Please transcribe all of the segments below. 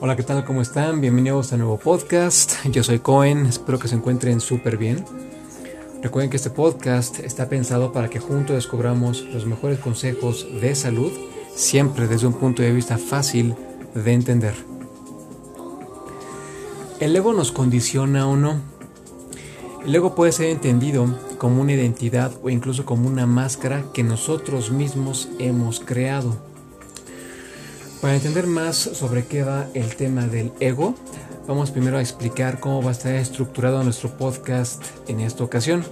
Hola, ¿qué tal? ¿Cómo están? Bienvenidos a nuevo podcast. Yo soy Cohen, espero que se encuentren súper bien. Recuerden que este podcast está pensado para que juntos descubramos los mejores consejos de salud, siempre desde un punto de vista fácil de entender. El ego nos condiciona o no. El ego puede ser entendido como una identidad o incluso como una máscara que nosotros mismos hemos creado. Para entender más sobre qué va el tema del ego, vamos primero a explicar cómo va a estar estructurado nuestro podcast en esta ocasión.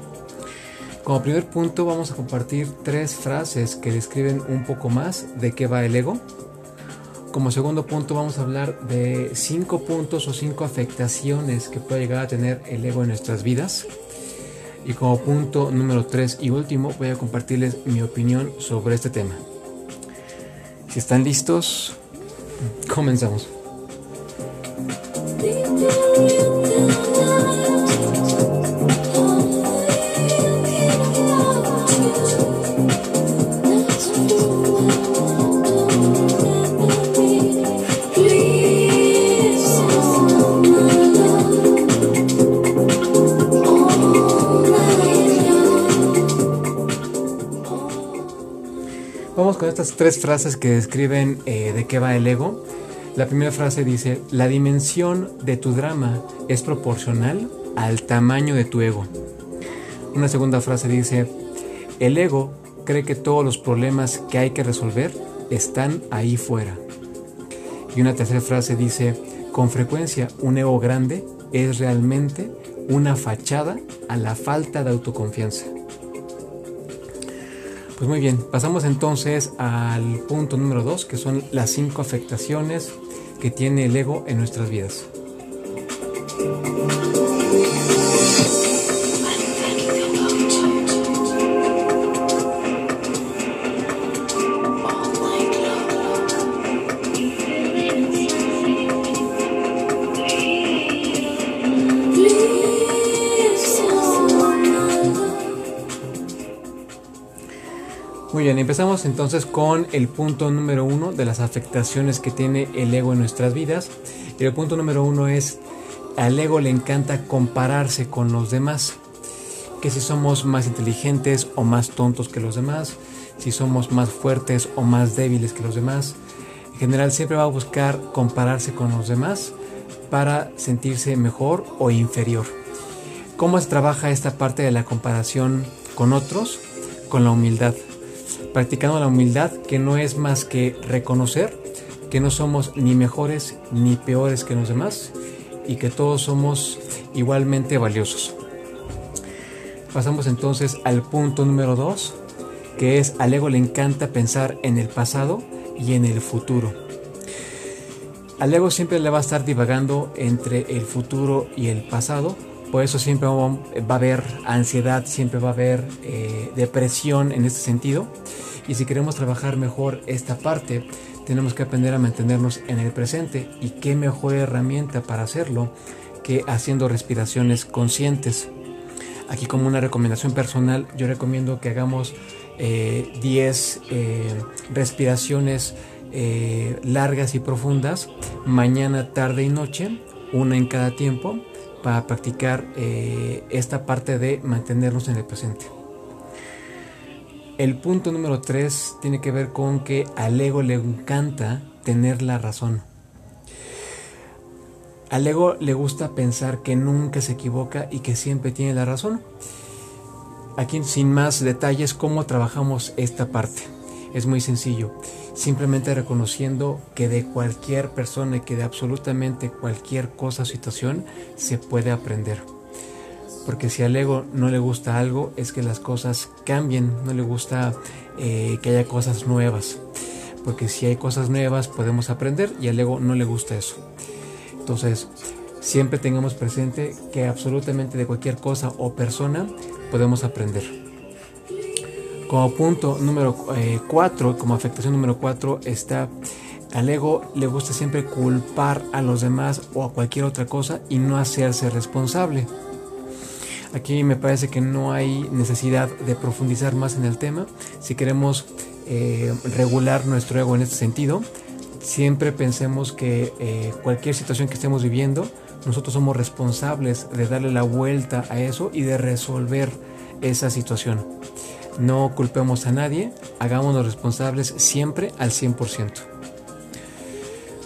Como primer punto vamos a compartir tres frases que describen un poco más de qué va el ego. Como segundo punto vamos a hablar de cinco puntos o cinco afectaciones que puede llegar a tener el ego en nuestras vidas. Y como punto número tres y último voy a compartirles mi opinión sobre este tema. Si están listos, comenzamos. Vamos con estas tres frases que describen eh, de qué va el ego. La primera frase dice, la dimensión de tu drama es proporcional al tamaño de tu ego. Una segunda frase dice, el ego cree que todos los problemas que hay que resolver están ahí fuera. Y una tercera frase dice, con frecuencia un ego grande es realmente una fachada a la falta de autoconfianza. Pues muy bien, pasamos entonces al punto número dos, que son las cinco afectaciones que tiene el ego en nuestras vidas. Muy bien, empezamos entonces con el punto número uno de las afectaciones que tiene el ego en nuestras vidas. Y el punto número uno es, al ego le encanta compararse con los demás. Que si somos más inteligentes o más tontos que los demás, si somos más fuertes o más débiles que los demás. En general siempre va a buscar compararse con los demás para sentirse mejor o inferior. ¿Cómo se trabaja esta parte de la comparación con otros? Con la humildad practicando la humildad que no es más que reconocer que no somos ni mejores ni peores que los demás y que todos somos igualmente valiosos. Pasamos entonces al punto número 2, que es al ego le encanta pensar en el pasado y en el futuro. Al ego siempre le va a estar divagando entre el futuro y el pasado, por eso siempre va a haber ansiedad, siempre va a haber eh, depresión en este sentido. Y si queremos trabajar mejor esta parte, tenemos que aprender a mantenernos en el presente. Y qué mejor herramienta para hacerlo que haciendo respiraciones conscientes. Aquí como una recomendación personal, yo recomiendo que hagamos 10 eh, eh, respiraciones largas y profundas, mañana, tarde y noche, una en cada tiempo, para practicar esta parte de mantenernos en el presente. El punto número 3 tiene que ver con que al ego le encanta tener la razón. Al ego le gusta pensar que nunca se equivoca y que siempre tiene la razón. Aquí sin más detalles cómo trabajamos esta parte. Es muy sencillo. Simplemente reconociendo que de cualquier persona y que de absolutamente cualquier cosa o situación se puede aprender. Porque si al ego no le gusta algo, es que las cosas cambien, no le gusta eh, que haya cosas nuevas. Porque si hay cosas nuevas podemos aprender y al ego no le gusta eso. Entonces, siempre tengamos presente que absolutamente de cualquier cosa o persona podemos aprender. Como punto número 4, eh, como afectación número 4, está al ego le gusta siempre culpar a los demás o a cualquier otra cosa y no hacerse responsable. Aquí me parece que no hay necesidad de profundizar más en el tema. Si queremos eh, regular nuestro ego en este sentido, Siempre pensemos que eh, cualquier situación que estemos viviendo, nosotros somos responsables de darle la vuelta a eso y de resolver esa situación. No culpemos a nadie, hagámonos responsables siempre al 100%.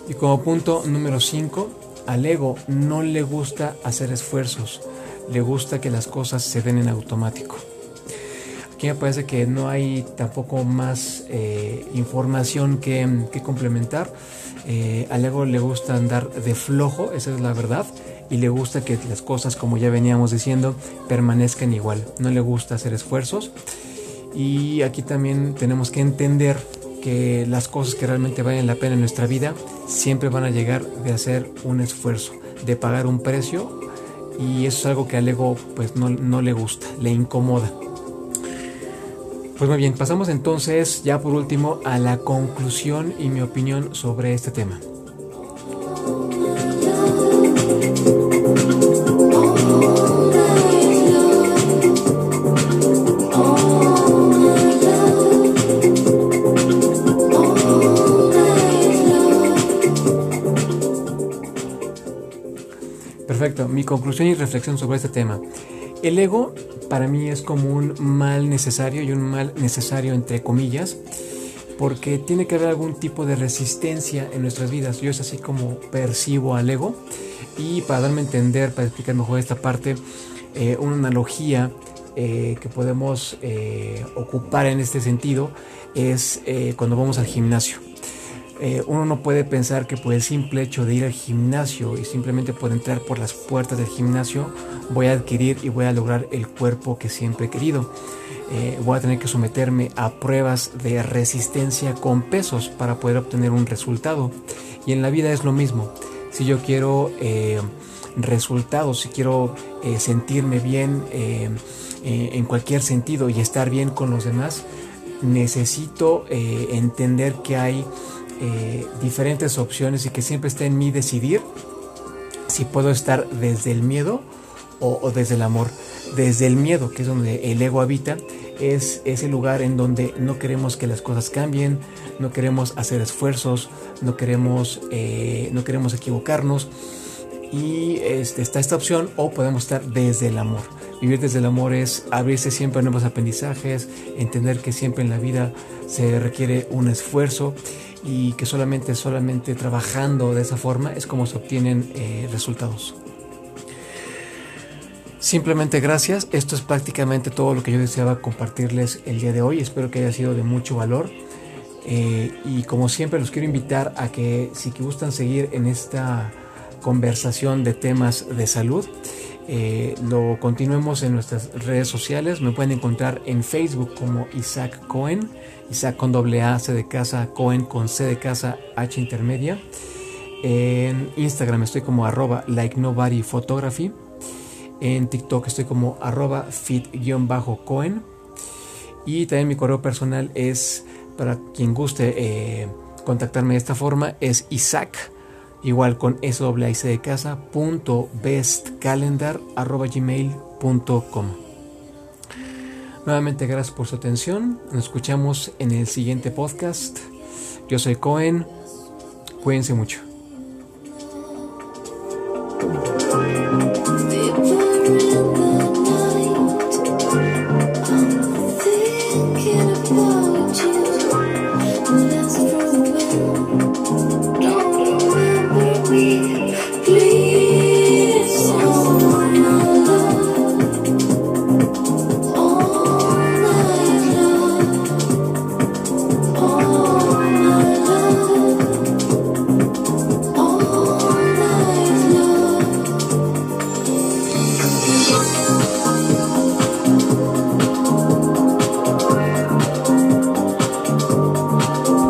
Y como punto número 5, al ego no le gusta hacer esfuerzos, le gusta que las cosas se den en automático. Aquí me parece que no hay tampoco más eh, información que, complementar. Eh, al ego le gusta andar de flojo, esa es la verdad, y le gusta que las cosas, como ya veníamos diciendo, permanezcan igual. No le gusta hacer esfuerzos. Y aquí también tenemos que entender que las cosas que realmente valen la pena en nuestra vida siempre van a llegar de hacer un esfuerzo, de pagar un precio y eso es algo que al ego pues no, no le gusta, le incomoda. Pues muy bien, pasamos entonces ya por último a la conclusión y mi opinión sobre este tema. Conclusión y reflexión sobre este tema. El ego para mí es como un mal necesario y un mal necesario entre comillas, porque tiene que haber algún tipo de resistencia en nuestras vidas. Yo es así como percibo al ego y para darme a entender, para explicar mejor esta parte, eh, una analogía eh, que podemos eh, ocupar en este sentido es cuando vamos al gimnasio. Eh, uno no puede pensar que por el simple hecho de ir al gimnasio y simplemente por entrar por las puertas del gimnasio voy a adquirir y voy a lograr el cuerpo que siempre he querido. Eh, voy a tener que someterme a pruebas de resistencia con pesos para poder obtener un resultado. Y en la vida es lo mismo. Si yo quiero eh, resultados, si quiero sentirme bien en cualquier sentido y estar bien con los demás, necesito entender que hay eh, diferentes opciones y que siempre está en mí decidir si puedo estar desde el miedo o, desde el amor. Desde el miedo, que es donde el ego habita, es ese lugar en donde no queremos que las cosas cambien, no queremos hacer esfuerzos, no queremos, eh, no queremos equivocarnos. Y este, está esta opción o podemos estar desde el amor. Vivir desde el amor es abrirse siempre a nuevos aprendizajes, entender que siempre en la vida se requiere un esfuerzo y que solamente, solamente trabajando de esa forma es como se obtienen eh, resultados. Simplemente gracias, esto es prácticamente todo lo que yo deseaba compartirles el día de hoy, espero que haya sido de mucho valor. Eh, y como siempre los quiero invitar a que si gustan seguir en esta conversación de temas de salud, eh, lo continuemos en nuestras redes sociales. Me pueden encontrar en Facebook como Isaac Cohen, Isaac con doble A, C de casa, Cohen con C de casa, H intermedia. En Instagram estoy como arroba like nobody photography. En TikTok estoy como arroba fit-cohen. Y también mi correo personal es, para quien guste eh, contactarme de esta forma, es Isaac igual con S de casa punto arroba gmail.com Nuevamente gracias por su atención. Nos escuchamos en el siguiente podcast. Yo soy Cohen. Cuídense mucho.